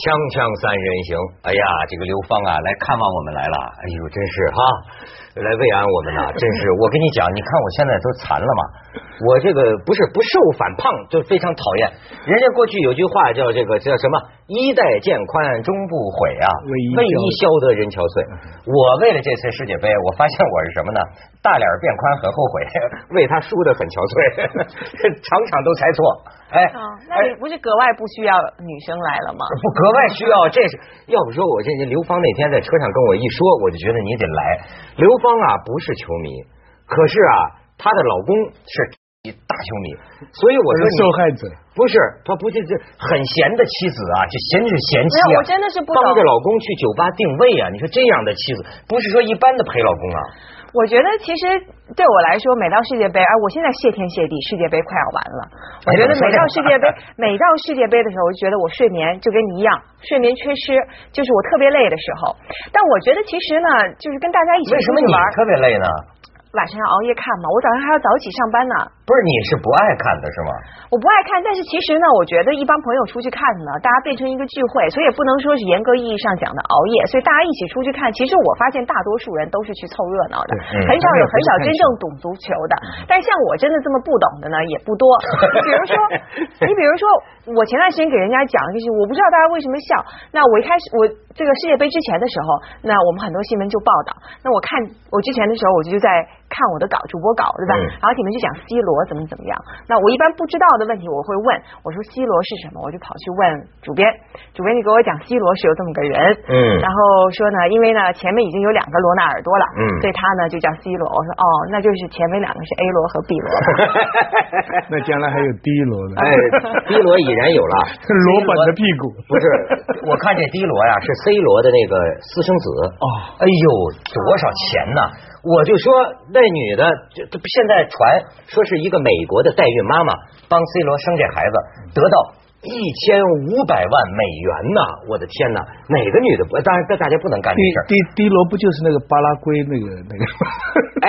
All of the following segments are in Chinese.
锵锵三人行，哎呀，这个刘芳啊来看望我们来了，哎呦，真是哈，来慰安我们呐，真是。我跟你讲，你看我现在都残了嘛，我这个不是不瘦反胖，就非常讨厌。人家过去有句话叫这个叫什么“衣带渐宽终不悔啊，为伊消得人憔悴”。我为了这次世界杯，我发现我是什么呢？大脸变宽很后悔，为他输得很憔悴，场场都猜错。哎，那你不是格外不需要女生来了吗？不格外需要，这是要不说我这刘芳那天在车上跟我一说，我就觉得你得来。刘芳啊，不是球迷，可是啊，她的老公是大球迷，所以我说受害者不是她不是这很闲的妻子啊，就闲是闲妻啊，我真的是不帮着老公去酒吧定位啊。你说这样的妻子，不是说一般的陪老公啊。我觉得其实对我来说，每到世界杯，哎我现在谢天谢地，世界杯快要完了。我觉得每到世界杯，每到世界杯的时候，我就觉得我睡眠就跟你一样，睡眠缺失，就是我特别累的时候。但我觉得其实呢，就是跟大家一起为什么你特别累呢？晚上要熬夜看嘛，我早上还要早起上班呢。不是你是不爱看的是吗？我不爱看，但是其实呢，我觉得一帮朋友出去看呢，大家变成一个聚会，所以也不能说是严格意义上讲的熬夜。所以大家一起出去看，其实我发现大多数人都是去凑热闹的，很少有很少真正懂足球的。但是像我真的这么不懂的呢，也不多。比如说，你比如说，我前段时间给人家讲，就是我不知道大家为什么笑。那我一开始我这个世界杯之前的时候，那我们很多新闻就报道。那我看我之前的时候，我就在。看我的稿，主播稿，对吧？然后你们就讲 C 罗怎么怎么样。那我一般不知道的问题，我会问，我说 C 罗是什么？我就跑去问主编，主编你给我讲 C 罗是有这么个人。嗯。然后说呢，因为呢前面已经有两个罗纳尔多了，嗯，所以他呢就叫 C 罗。我说哦，那就是前面两个是 A 罗和 B 罗。那将来还有 D 罗呢？哎，D 罗已然有了。罗本的屁股 不是？我看这 D 罗呀是 C 罗的那个私生子。哦。哎呦，多少钱呢？我就说那女的，就现在传说是一个美国的代孕妈妈帮 C 罗生这孩子，得到一千五百万美元呢！我的天呐，哪个女的不？当然，这大家不能干这事儿。D D 罗不就是那个巴拉圭那个那个？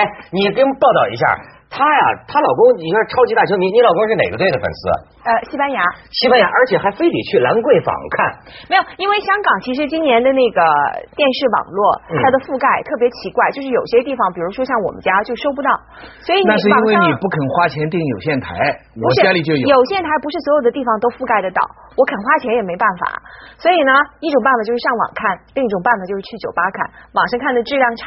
哎，你给我们报道一下。她呀，她老公你说超级大球迷，你老公是哪个队的粉丝？呃，西班牙。西班牙，而且还非得去兰桂坊看。没有，因为香港其实今年的那个电视网络，它的覆盖特别奇怪，就是有些地方，比如说像我们家就收不到，所以那是因为你不肯花钱订有线台，我家里就有。有线台不是所有的地方都覆盖得到，我肯花钱也没办法。所以呢，一种办法就是上网看，另一种办法就是去酒吧看，网上看的质量差。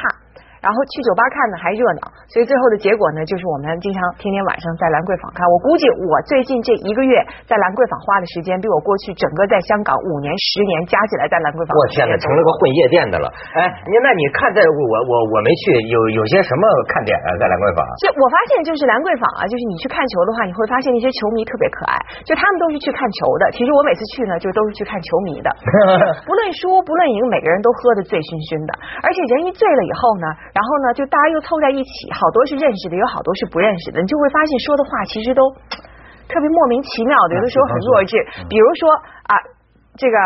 然后去酒吧看呢还热闹，所以最后的结果呢，就是我们经常天天晚上在兰桂坊看。我估计我最近这一个月在兰桂坊花的时间，比我过去整个在香港五年、十年加起来在兰桂坊。我天哪，成了个混夜店的了！哎，你那你看，在我我我没去，有有些什么看点啊？在兰桂坊？就我发现，就是兰桂坊啊，就是你去看球的话，你会发现那些球迷特别可爱，就他们都是去看球的。其实我每次去呢，就都是去看球迷的。不论输不论赢，每个人都喝的醉醺醺的，而且人一醉了以后呢。然后呢，就大家又凑在一起，好多是认识的，有好多是不认识的，你就会发现说的话其实都特别莫名其妙的，有的时候很弱智。比如说啊，这个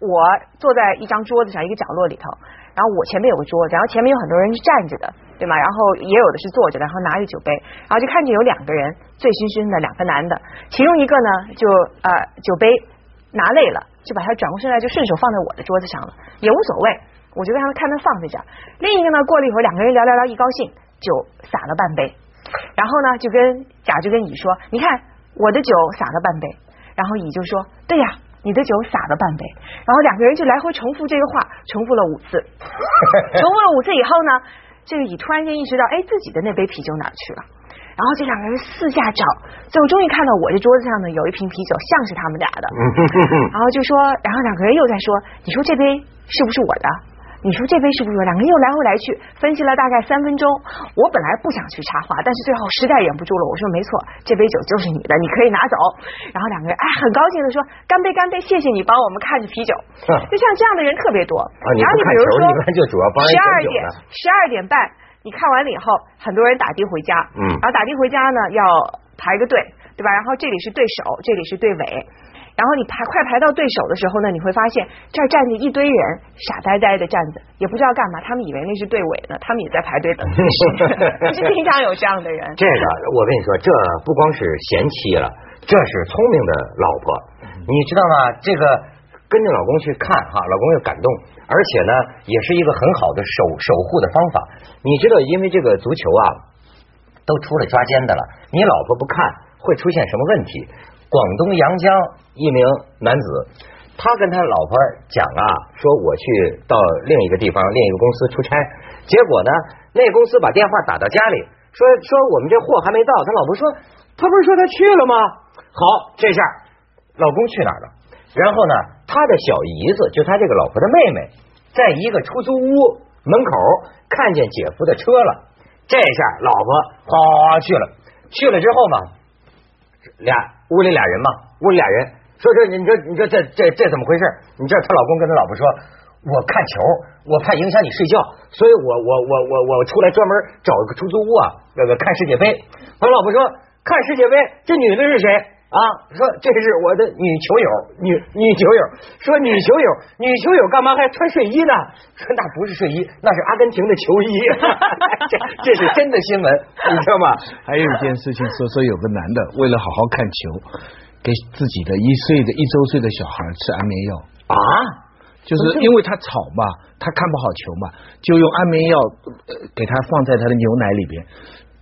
我坐在一张桌子上一个角落里头，然后我前面有个桌子，然后前面有很多人是站着的，对吗？然后也有的是坐着的，然后拿着酒杯，然后就看见有两个人醉醺醺的，两个男的，其中一个呢就呃酒杯拿累了，就把它转过身来，就顺手放在我的桌子上了，也无所谓。我就让他看他放在这儿。另一个呢，过了一会儿，两个人聊聊聊，一高兴就洒了半杯。然后呢，就跟甲就跟乙说：“你看我的酒洒了半杯。”然后乙就说：“对呀，你的酒洒了半杯。”然后两个人就来回重复这个话，重复了五次。重复了五次以后呢，这个乙突然间意识到，哎，自己的那杯啤酒哪去了？然后这两个人四下找，最后终于看到我这桌子上呢有一瓶啤酒，像是他们俩的。然后就说，然后两个人又在说：“你说这杯是不是我的？”你说这杯是不是？两个人又来回来去分析了大概三分钟。我本来不想去插话，但是最后实在忍不住了，我说没错，这杯酒就是你的，你可以拿走。然后两个人哎很高兴的说干杯干杯，谢谢你帮我们看着啤酒。就像这样的人特别多。然后你比如说十二点十二点半你看完了以后，很多人打的回家，嗯，然后打的回家呢要排个队，对吧？然后这里是对手，这里是对尾。然后你排快排到对手的时候呢，你会发现这儿站着一堆人，傻呆呆的站着，也不知道干嘛。他们以为那是队尾呢，他们也在排队等。是经常有这样的人。这个我跟你说，这不光是贤妻了，这是聪明的老婆。你知道吗？这个跟着老公去看哈，老公又感动，而且呢，也是一个很好的守守护的方法。你知道，因为这个足球啊，都出了抓奸的了，你老婆不看会出现什么问题？广东阳江一名男子，他跟他老婆讲啊，说我去到另一个地方，另一个公司出差，结果呢，那公司把电话打到家里，说说我们这货还没到，他老婆说，他不是说他去了吗？好，这下老公去哪儿了？然后呢，他的小姨子就他这个老婆的妹妹，在一个出租屋门口看见姐夫的车了，这下老婆哗哗去了，去了之后嘛，俩屋里俩人嘛，屋里俩人说这你这你这这这这怎么回事？你知道她老公跟她老婆说，我看球，我怕影响你睡觉，所以我我我我我出来专门找个出租屋啊，那个看世界杯。她老婆说看世界杯，这女的是谁？啊，说这是我的女球友，女女球友，说女球友，女球友干嘛还穿睡衣呢？说那不是睡衣，那是阿根廷的球衣，这这是真的新闻，你知道吗？还有一件事情，说说有个男的为了好好看球，给自己的一岁的一周岁的小孩吃安眠药啊，就是因为他吵嘛，他看不好球嘛，就用安眠药给他放在他的牛奶里边。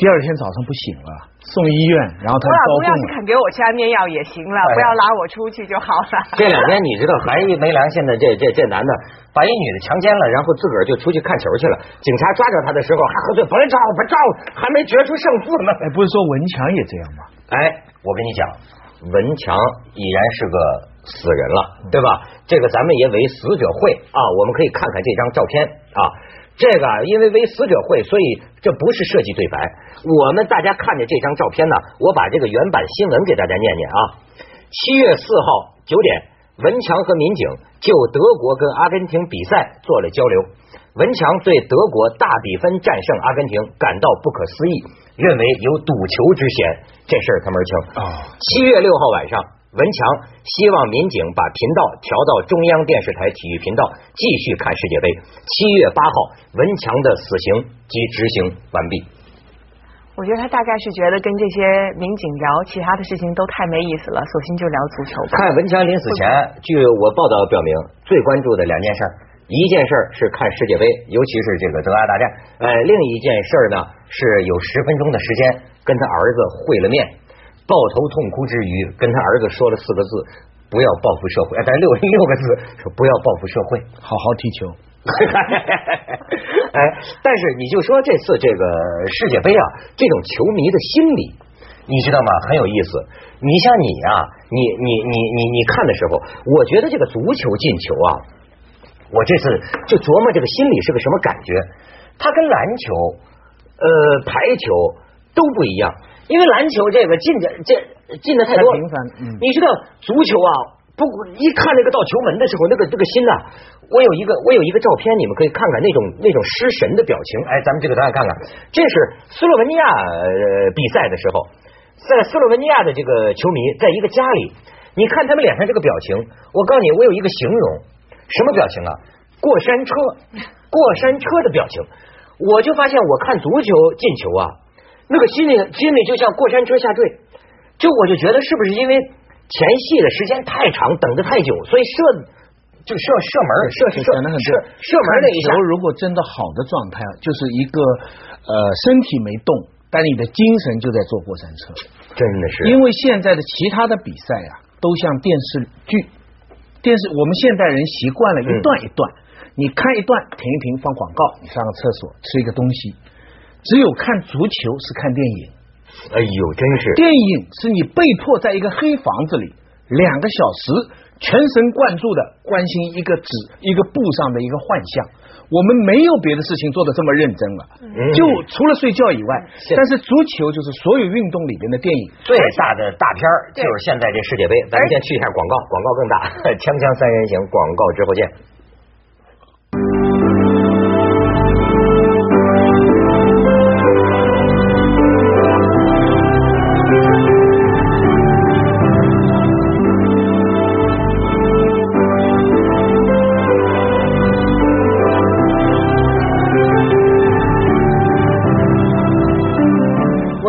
第二天早上不醒了，送医院，然后他高兴要是肯给我吃安眠药也行了，不要拉我出去就好了。这两天你知道，还一没良现在这这这男的，把一女的强奸了，然后自个儿就出去看球去了。警察抓着他的时候 还喝醉，不照不照，还没决出胜负呢。哎，不是说文强也这样吗？哎，我跟你讲，文强已然是个死人了，对吧？这个咱们也为死者会啊，我们可以看看这张照片啊。这个因为为死者会，所以这不是设计对白。我们大家看着这张照片呢，我把这个原版新闻给大家念念啊。七月四号九点，文强和民警就德国跟阿根廷比赛做了交流。文强对德国大比分战胜阿根廷感到不可思议，认为有赌球之嫌。这事儿他门清啊。七月六号晚上。文强希望民警把频道调到中央电视台体育频道，继续看世界杯。七月八号，文强的死刑即执行完毕。我觉得他大概是觉得跟这些民警聊其他的事情都太没意思了，索性就聊足球。看文强临死前，据我报道表明，最关注的两件事，一件事是看世界杯，尤其是这个德阿大战。呃，另一件事呢，是有十分钟的时间跟他儿子会了面。抱头痛哭之余，跟他儿子说了四个字：“不要报复社会。”哎，但六 六个字说“不要报复社会，好好踢球。”哎，但是你就说这次这个世界杯啊，这种球迷的心理，你知道吗？很有意思。你像你啊，你你你你你看的时候，我觉得这个足球进球啊，我这次就琢磨这个心理是个什么感觉。它跟篮球、呃排球都不一样。因为篮球这个进的这进的太多，你知道足球啊，不一看那个到球门的时候，那个那个心呐，我有一个我有一个照片，你们可以看看那种那种失神的表情。哎，咱们这个大家看看，这是斯洛文尼亚比赛的时候，在斯洛文尼亚的这个球迷在一个家里，你看他们脸上这个表情，我告诉你，我有一个形容，什么表情啊？过山车，过山车的表情，我就发现我看足球进球啊。那个心里心里就像过山车下坠，就我就觉得是不是因为前戏的时间太长，等的太久，所以射就射射门射射射射门那一下，如果真的好的状态，就是一个呃身体没动，但你的精神就在坐过山车，真的是。因为现在的其他的比赛呀，都像电视剧，电视我们现代人习惯了一段一段，你看一段停一停放广告，你上个厕所吃一个东西。只有看足球是看电影，哎呦，真是！电影是你被迫在一个黑房子里两个小时全神贯注的关心一个纸一个布上的一个幻象。我们没有别的事情做的这么认真了，就除了睡觉以外。但是足球就是所有运动里边的电影最大的大片就是现在这世界杯。咱们先去一下广告，广告更大。锵锵三人行，广告之后见。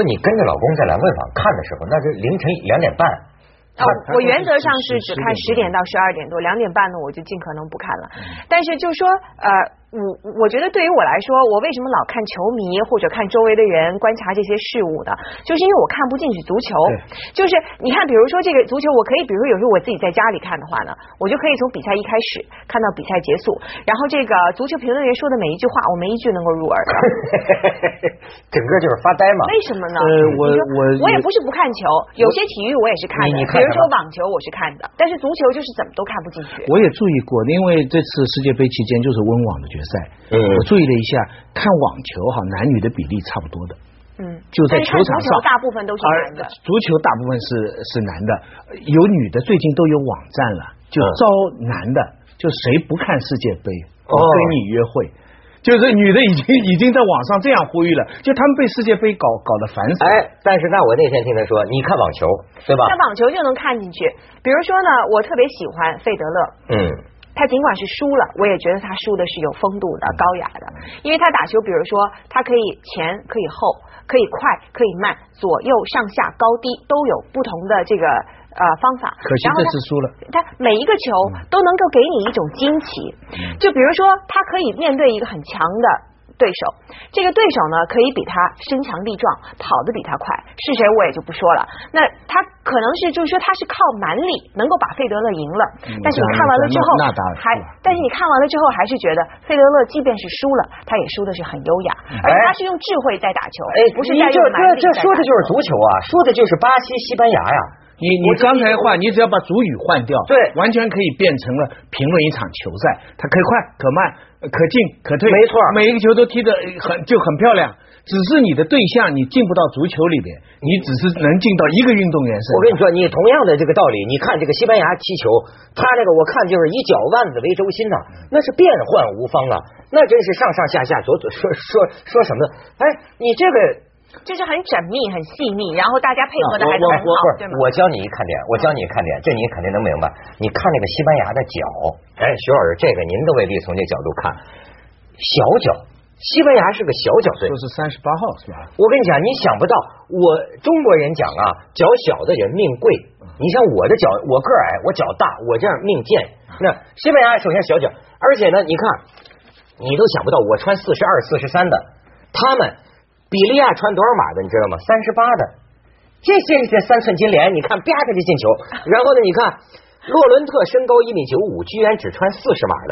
你跟着老公在兰桂坊看的时候，那是凌晨两点半，哦，我原则上是只看十点到十二点多，两点半呢我就尽可能不看了。但是就说呃。我我觉得对于我来说，我为什么老看球迷或者看周围的人观察这些事物呢？就是因为我看不进去足球。就是你看，比如说这个足球，我可以，比如说有时候我自己在家里看的话呢，我就可以从比赛一开始看到比赛结束，然后这个足球评论员说的每一句话，我没一句能够入耳的。整个就是发呆嘛？为什么呢？呃，我我我也不是不看球，有些体育我也是看的，比如说网球我是看的，但是足球就是怎么都看不进去。我也注意过，因为这次世界杯期间就是温网的决赛，嗯，我注意了一下，看网球哈，男女的比例差不多的，嗯，就在球场上，大部分都是男的，足球大部分是是男的，有女的，最近都有网站了，就招男的，就谁不看世界杯，我跟你约会，就是女的已经已经在网上这样呼吁了，就他们被世界杯搞搞得烦死。哎，但是那我那天听他说，你看网球对吧？看网球就能看进去，比如说呢，我特别喜欢费德勒，嗯。他尽管是输了，我也觉得他输的是有风度的、高雅的，因为他打球，比如说他可以前，可以后，可以快，可以慢，左右上下高低都有不同的这个呃方法。可惜这次输了。他每一个球都能够给你一种惊奇，就比如说他可以面对一个很强的。对手，这个对手呢，可以比他身强力壮，跑得比他快，是谁我也就不说了。那他可能是就是说他是靠蛮力能够把费德勒赢了，但是你看完了之后还，但是你看完了之后还是觉得费德勒即便是输了，他也输的是很优雅，而且他是用智慧在打球，哎，不是在用蛮力。这这说的就是足球啊，说的就是巴西、西班牙呀。你你刚才话，你只要把主语换掉，对，完全可以变成了评论一场球赛，它可以快可慢。可进可退，没错，每一个球都踢得很就很漂亮。只是你的对象你进不到足球里边，你只是能进到一个运动员身上。我跟你说，你同样的这个道理，你看这个西班牙踢球，他那个我看就是以脚腕子为轴心呐，那是变幻无方啊，那真是上上下下左左说说说什么？哎，你这个。就是很缜密、很细腻，然后大家配合的还是很好，对吗？我教你一看点，我教你一看点，这你肯定能明白。你看那个西班牙的脚，哎，徐老师，这个您都未必从这角度看。小脚，西班牙是个小脚队，就是三十八号是吧？我跟你讲，你想不到，我中国人讲啊，脚小的人命贵。你像我的脚，我个矮，我脚大，我这样命贱。那西班牙首先小脚，而且呢，你看，你都想不到，我穿四十二、四十三的，他们。比利亚穿多少码的你知道吗？三十八的，这些这三寸金莲，你看啪他就进球。然后呢，你看洛伦特身高一米九五，居然只穿四十码的。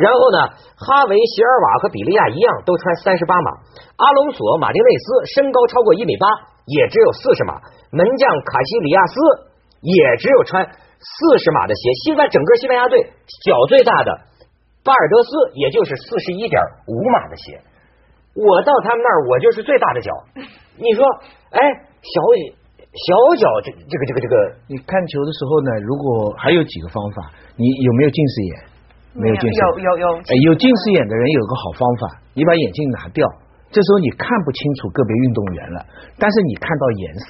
然后呢，哈维、席尔瓦和比利亚一样，都穿三十八码。阿隆索、马丁内斯身高超过一米八，也只有四十码。门将卡西里亚斯也只有穿四十码的鞋。西班整个西班牙队脚最大的巴尔德斯，也就是四十一点五码的鞋。我到他们那儿，我就是最大的脚。你说，哎，小小脚，这这个这个这个，你看球的时候呢，如果还有几个方法，你有没有近视眼？没有近视，有有有。哎，有近视眼的人有个好方法，你把眼镜拿掉，这时候你看不清楚个别运动员了，但是你看到颜色。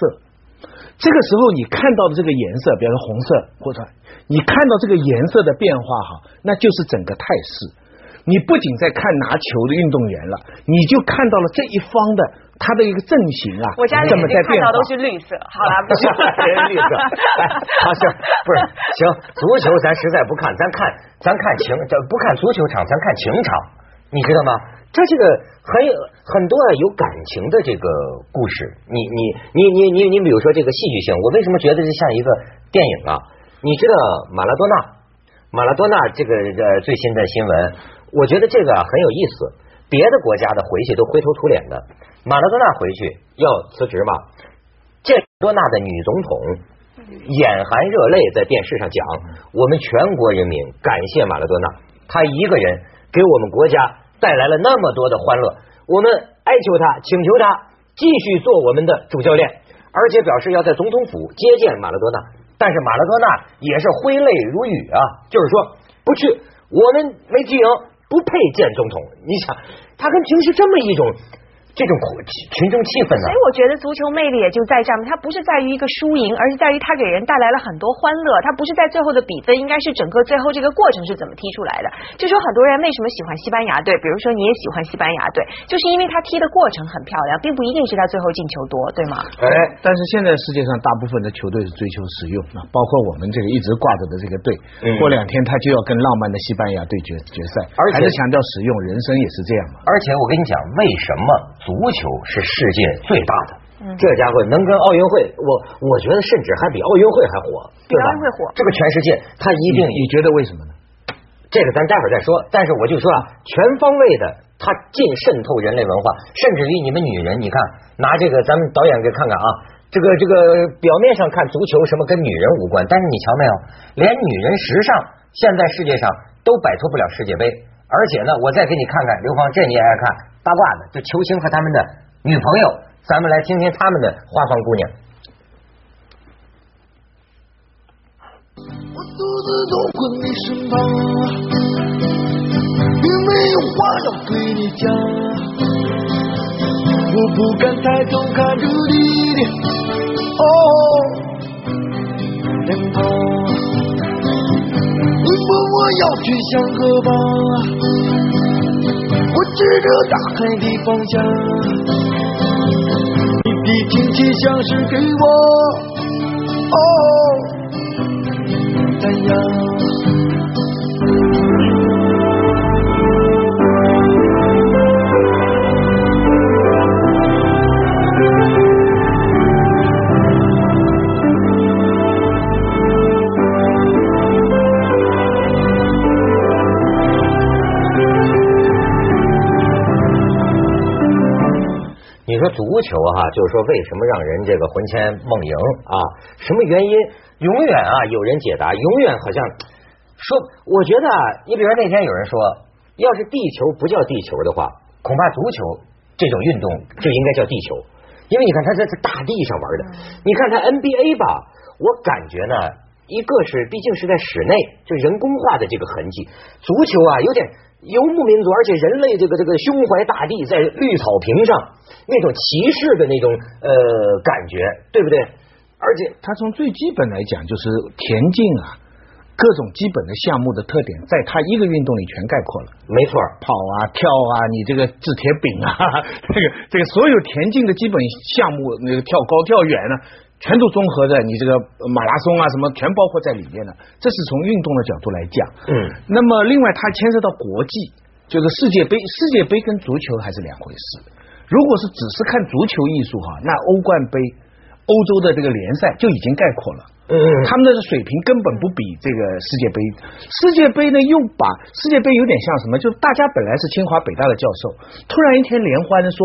这个时候你看到的这个颜色，比如说红色或者你看到这个颜色的变化哈，那就是整个态势。你不仅在看拿球的运动员了，你就看到了这一方的他的一个阵型啊，我家里面看到都是绿色，好了，不是 绿色，好行，不是行，足球咱实在不看，咱看咱看情，咱不看足球场，咱看情场，你知道吗？这这个很有很多有感情的这个故事，你你你你你你比如说这个戏剧性，我为什么觉得这像一个电影啊？你知道马拉多纳，马拉多纳这个呃最新的新闻。我觉得这个很有意思，别的国家的回去都灰头土脸的，马拉多纳回去要辞职嘛？这多纳的女总统眼含热泪在电视上讲，我们全国人民感谢马拉多纳，他一个人给我们国家带来了那么多的欢乐，我们哀求他，请求他继续做我们的主教练，而且表示要在总统府接见马拉多纳，但是马拉多纳也是挥泪如雨啊，就是说不去，我们没踢赢。不配见总统，你想，他跟平时这么一种这种群众气氛呢？所以我觉得足球魅力也就在这儿它不是在于一个输赢，而是在于它给人带来了很多欢乐。它不是在最后的比分，应该是整个最后这个过程是怎么踢出来的。就说很多人为什么喜欢西班牙队，比如说你也喜欢西班牙队，就是因为他踢的过程很漂亮，并不一定是他最后进球多，对吗？哎，但是现在世界上大部分的球队是追求实用啊，包括我们这个一直挂着的这个队，过两天他就要跟浪漫的西班牙队决决赛，而且还是强调实用，人生也是这样嘛。而且我跟你讲，为什么足球是世界最大的？这家伙能跟奥运会，我我觉得甚至还比奥运会还火，比奥运会火。这个全世界，他一定你觉得为什么呢？这个咱待会儿再说。但是我就说啊，全方位的，它尽渗透人类文化，甚至于你们女人，你看拿这个咱们导演给看看啊，这个这个表面上看足球什么跟女人无关，但是你瞧没有，连女人时尚现在世界上都摆脱不了世界杯。而且呢，我再给你看看，刘芳，这你也爱看八卦的，就球星和他们的女朋友。咱们来听听他们的花房姑娘。我独自走过你身旁，并没有话要对你讲。我不敢抬头看着你的哦脸庞，你问我要去向何方？指着大海的方向。你的天气像是给我哦太阳。足球哈，就是说为什么让人这个魂牵梦萦啊？什么原因？永远啊，有人解答。永远好像说，我觉得啊，你比如说那天有人说，要是地球不叫地球的话，恐怕足球这种运动就应该叫地球，因为你看他在这大地上玩的。你看他 NBA 吧，我感觉呢，一个是毕竟是在室内，就人工化的这个痕迹。足球啊，有点。游牧民族，而且人类这个这个胸怀大地，在绿草坪上那种骑士的那种呃感觉，对不对？而且他从最基本来讲，就是田径啊，各种基本的项目的特点，在他一个运动里全概括了。没错，跑啊，跳啊，你这个掷铁饼啊，这个这个所有田径的基本项目，那个跳高、跳远呢。全都综合在你这个马拉松啊，什么全包括在里面的。这是从运动的角度来讲。嗯。那么另外，它牵涉到国际，就是世界杯。世界杯跟足球还是两回事。如果是只是看足球艺术哈，那欧冠杯、欧洲的这个联赛就已经概括了。嗯，他们的水平根本不比这个世界杯。世界杯呢，又把世界杯有点像什么？就是大家本来是清华北大的教授，突然一天联欢说，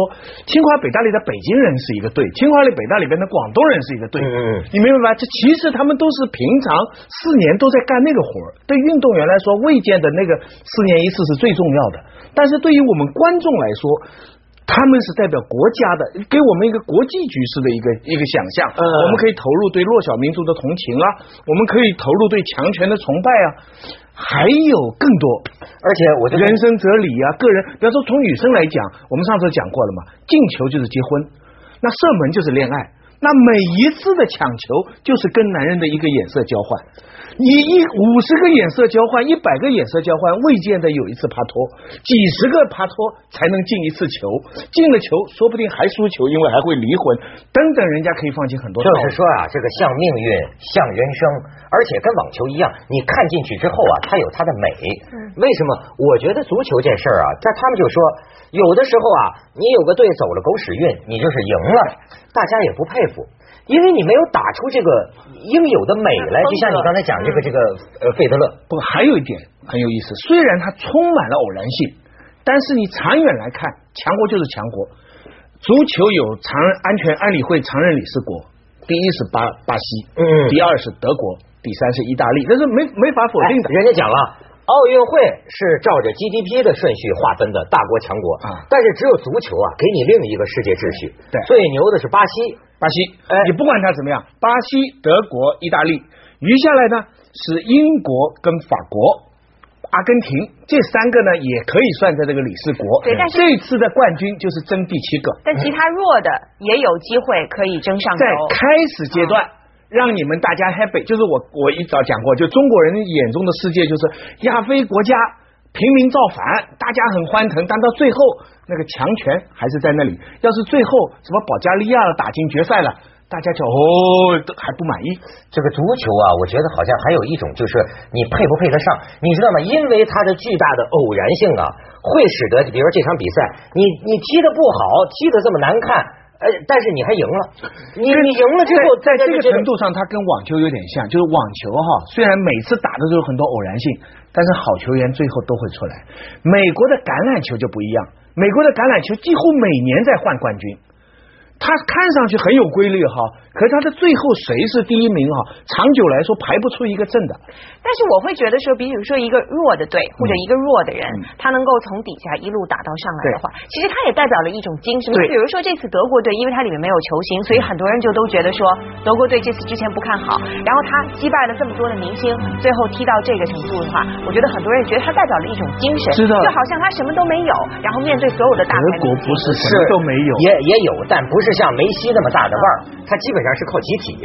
清华北大里的北京人是一个队，清华里北大里边的广东人是一个队。嗯嗯，你明白吧？这其实他们都是平常四年都在干那个活儿。对运动员来说，未见的那个四年一次是最重要的。但是对于我们观众来说，他们是代表国家的，给我们一个国际局势的一个一个想象。嗯，我们可以投入对弱小民族的同情啊，我们可以投入对强权的崇拜啊，还有更多。而且我人生哲理啊，个人，比方说从女生来讲，我们上次讲过了嘛，进球就是结婚，那射门就是恋爱，那每一次的抢球就是跟男人的一个眼色交换。你一五十个眼色交换，一百个眼色交换，未见得有一次帕托，几十个帕托才能进一次球，进了球说不定还输球，因为还会离婚等等，人家可以放弃很多。就是说啊，这个像命运，像人生，而且跟网球一样，你看进去之后啊，它有它的美。为什么？我觉得足球这事儿啊，但他们就说，有的时候啊，你有个队走了狗屎运，你就是赢了，大家也不佩服。因为你没有打出这个应有的美来，就像你刚才讲这个这个呃费德勒。不过还有一点很有意思，虽然它充满了偶然性，但是你长远来看，强国就是强国。足球有常任安全安理会常任理事国，第一是巴巴西，嗯，第二是德国，第三是意大利，这是没没法否定的。人家讲了，奥运会是照着 GDP 的顺序划分的，大国强国啊，但是只有足球啊，给你另一个世界秩序。对，最牛的是巴西。巴西，哎，你不管他怎么样，巴西、德国、意大利，余下来呢是英国跟法国，阿根廷，这三个呢也可以算在这个理事国。对但是这次的冠军就是争第七个。但其他弱的也有机会可以争上在。开始阶段。让你们大家 happy，就是我我一早讲过，就中国人眼中的世界就是亚非国家平民造反，大家很欢腾，但到最后那个强权还是在那里。要是最后什么保加利亚打进决赛了，大家就哦都还不满意。这个足球啊，我觉得好像还有一种就是你配不配得上，你知道吗？因为它的巨大的偶然性啊，会使得比如说这场比赛，你你踢的不好，踢的这么难看。呃，但是你还赢了，你你赢了之后，在这个程度上，它跟网球有点像，就是网球哈，虽然每次打的都有很多偶然性，但是好球员最后都会出来。美国的橄榄球就不一样，美国的橄榄球几乎每年在换冠军。它看上去很有规律哈，可是他的最后谁是第一名哈？长久来说排不出一个正的。但是我会觉得说，比如说一个弱的队或者一个弱的人，他能够从底下一路打到上来的话，其实他也代表了一种精神。比如说这次德国队，因为它里面没有球星，所以很多人就都觉得说德国队这次之前不看好。然后他击败了这么多的明星，最后踢到这个程度的话，我觉得很多人觉得他代表了一种精神，就好像他什么都没有，然后面对所有的大牌德国不是什么都没有，也也有，但不是。像梅西那么大的腕儿，他基本上是靠集体。